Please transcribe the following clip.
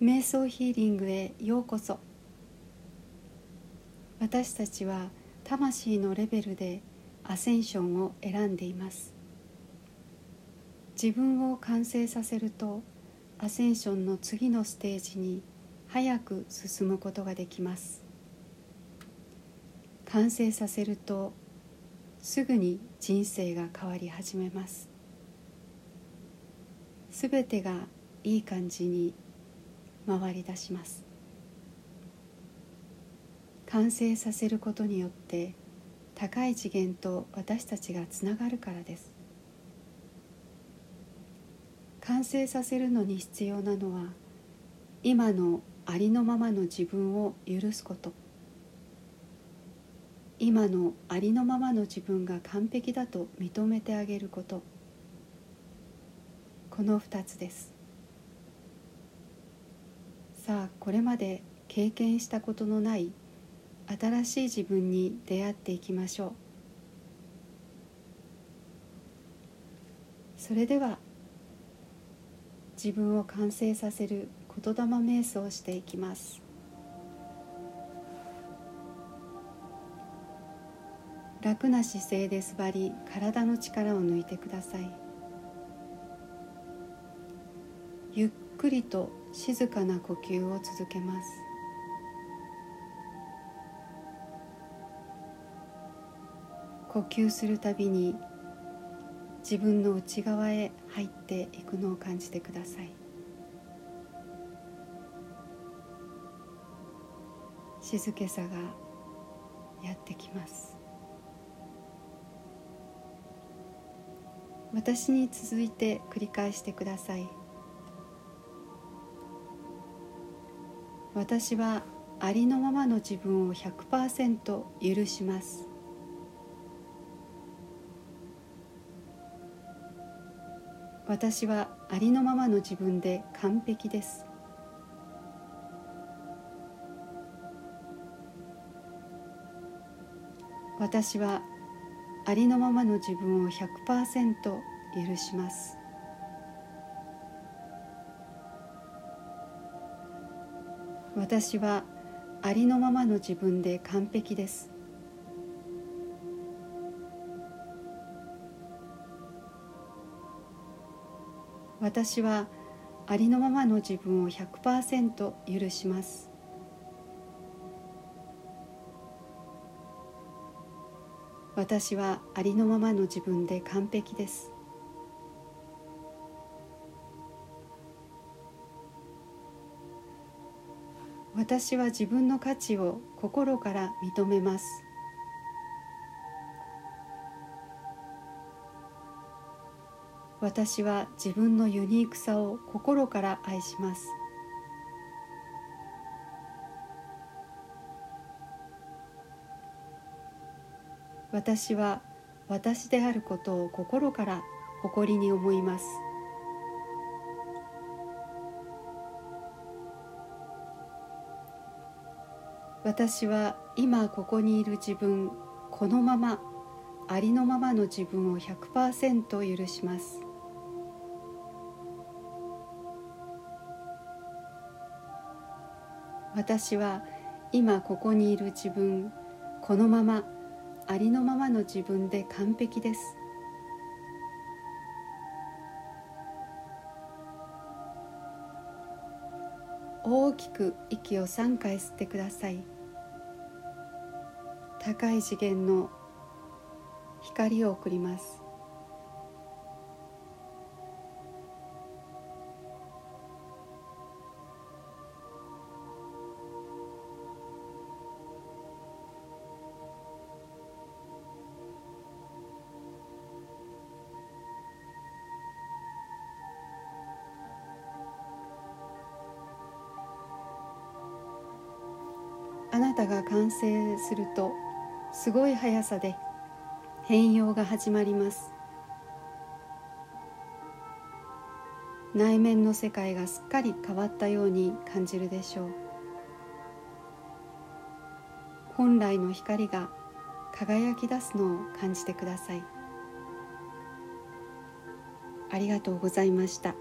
瞑想ヒーリングへようこそ。私たちは魂のレベルでアセンションを選んでいます。自分を完成させるとアセンションの次のステージに早く進むことができます。完成させるとすぐに人生が変わり始めます。すべてがいい感じに回り出します。完成させることによって高い次元と私たちがつながるからです。完成させるのに必要なのは今のありのままの自分を許すこと。今のありのままの自分が完璧だと認めてあげること。この2つです。さあこれまで経験したことのない新しい自分に出会っていきましょう。それでは自分を完成させる言霊瞑想をしていきます。楽な姿勢で座り体の力を抜いてください。ゆっくりと静かな呼吸を続けます。呼吸するたびに自分の内側へ入っていくのを感じてください。静けさがやってきます。私に続いて繰り返してください。私はありのままの自分を100%許します。私はありのままの自分で完璧です。私はありのままの自分を100%許します。私はありのままの自分で完璧です。私はありのままの自分を100%許します。私はありのままの自分で完璧です。私は自分の価値を心から認めます。私は自分のユニークさを心から愛します。私は私であることを心から誇りに思います。私は今ここにいる自分このままありのままの自分を100%許します。私は今ここにいる自分このままありのままの自分で完璧です。大きく息を3回吸ってください。高い次元の光を送ります。なたが完成するとすごい速さで変容が始まります。内面の世界がすっかり変わったように感じるでしょう。本来の光が輝き出すのを感じてください。ありがとうございました。